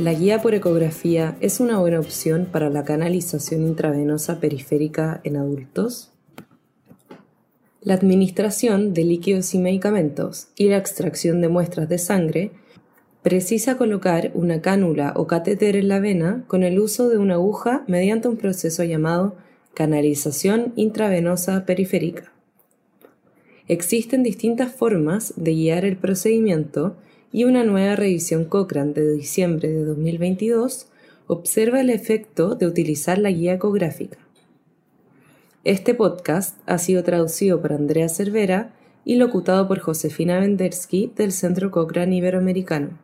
La guía por ecografía es una buena opción para la canalización intravenosa periférica en adultos. La administración de líquidos y medicamentos y la extracción de muestras de sangre precisa colocar una cánula o catéter en la vena con el uso de una aguja mediante un proceso llamado canalización intravenosa periférica. Existen distintas formas de guiar el procedimiento y una nueva revisión Cochrane de diciembre de 2022 observa el efecto de utilizar la guía ecográfica. Este podcast ha sido traducido por Andrea Cervera y locutado por Josefina Vendersky del Centro Cochrane Iberoamericano.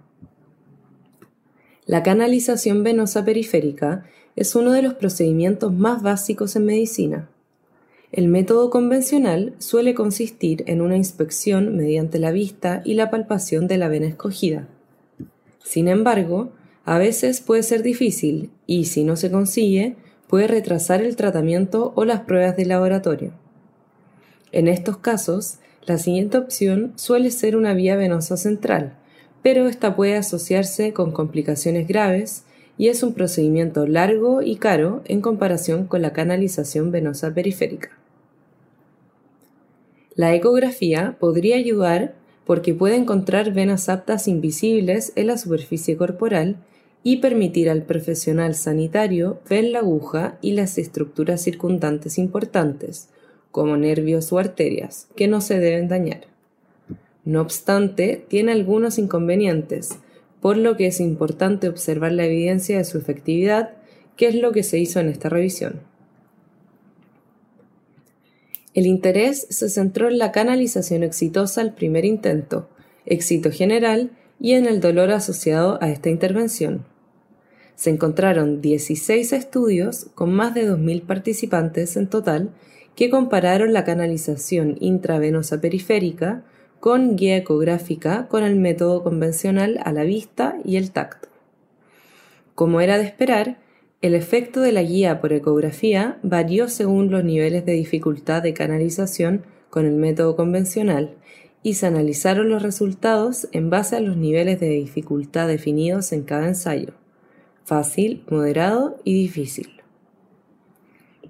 La canalización venosa periférica es uno de los procedimientos más básicos en medicina. El método convencional suele consistir en una inspección mediante la vista y la palpación de la vena escogida. Sin embargo, a veces puede ser difícil y, si no se consigue, puede retrasar el tratamiento o las pruebas de laboratorio. En estos casos, la siguiente opción suele ser una vía venosa central, pero esta puede asociarse con complicaciones graves y es un procedimiento largo y caro en comparación con la canalización venosa periférica. La ecografía podría ayudar porque puede encontrar venas aptas invisibles en la superficie corporal y permitir al profesional sanitario ver la aguja y las estructuras circundantes importantes, como nervios o arterias, que no se deben dañar. No obstante, tiene algunos inconvenientes, por lo que es importante observar la evidencia de su efectividad, que es lo que se hizo en esta revisión. El interés se centró en la canalización exitosa al primer intento, éxito general y en el dolor asociado a esta intervención. Se encontraron 16 estudios con más de 2.000 participantes en total que compararon la canalización intravenosa periférica con guía ecográfica con el método convencional a la vista y el tacto. Como era de esperar, el efecto de la guía por ecografía varió según los niveles de dificultad de canalización con el método convencional y se analizaron los resultados en base a los niveles de dificultad definidos en cada ensayo, fácil, moderado y difícil.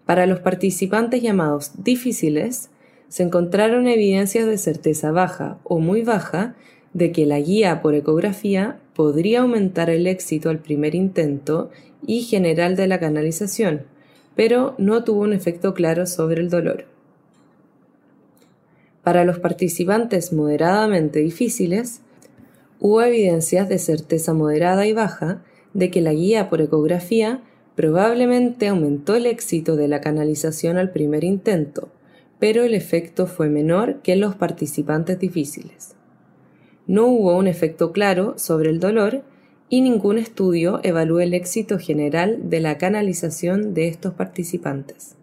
Para los participantes llamados difíciles, se encontraron evidencias de certeza baja o muy baja de que la guía por ecografía podría aumentar el éxito al primer intento y general de la canalización, pero no tuvo un efecto claro sobre el dolor. Para los participantes moderadamente difíciles, hubo evidencias de certeza moderada y baja de que la guía por ecografía probablemente aumentó el éxito de la canalización al primer intento, pero el efecto fue menor que en los participantes difíciles. No hubo un efecto claro sobre el dolor y ningún estudio evalúa el éxito general de la canalización de estos participantes.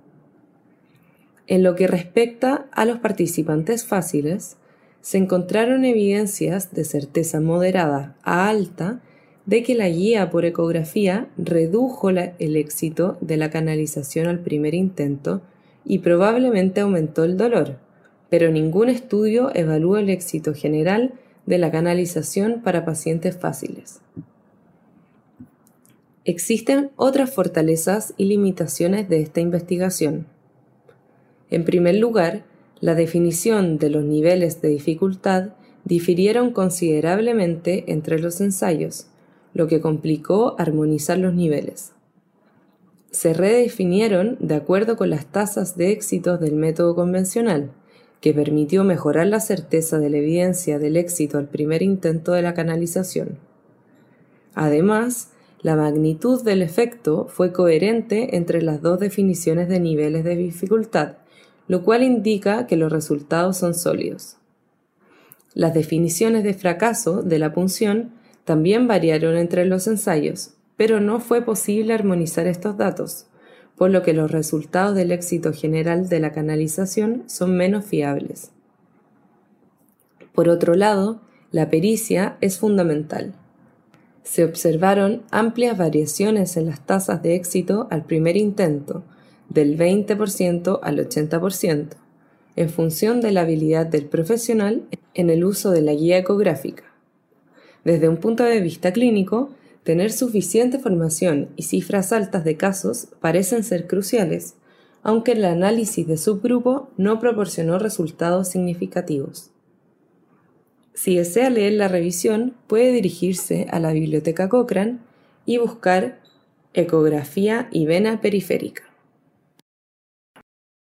En lo que respecta a los participantes fáciles, se encontraron evidencias de certeza moderada a alta de que la guía por ecografía redujo el éxito de la canalización al primer intento y probablemente aumentó el dolor, pero ningún estudio evalúa el éxito general de la canalización para pacientes fáciles. Existen otras fortalezas y limitaciones de esta investigación. En primer lugar, la definición de los niveles de dificultad difirieron considerablemente entre los ensayos, lo que complicó armonizar los niveles. Se redefinieron de acuerdo con las tasas de éxito del método convencional, que permitió mejorar la certeza de la evidencia del éxito al primer intento de la canalización. Además, la magnitud del efecto fue coherente entre las dos definiciones de niveles de dificultad, lo cual indica que los resultados son sólidos. Las definiciones de fracaso de la punción también variaron entre los ensayos, pero no fue posible armonizar estos datos, por lo que los resultados del éxito general de la canalización son menos fiables. Por otro lado, la pericia es fundamental se observaron amplias variaciones en las tasas de éxito al primer intento, del 20% al 80%, en función de la habilidad del profesional en el uso de la guía ecográfica. Desde un punto de vista clínico, Tener suficiente formación y cifras altas de casos parecen ser cruciales, aunque el análisis de subgrupo no proporcionó resultados significativos. Si desea leer la revisión, puede dirigirse a la biblioteca Cochrane y buscar ecografía y vena periférica.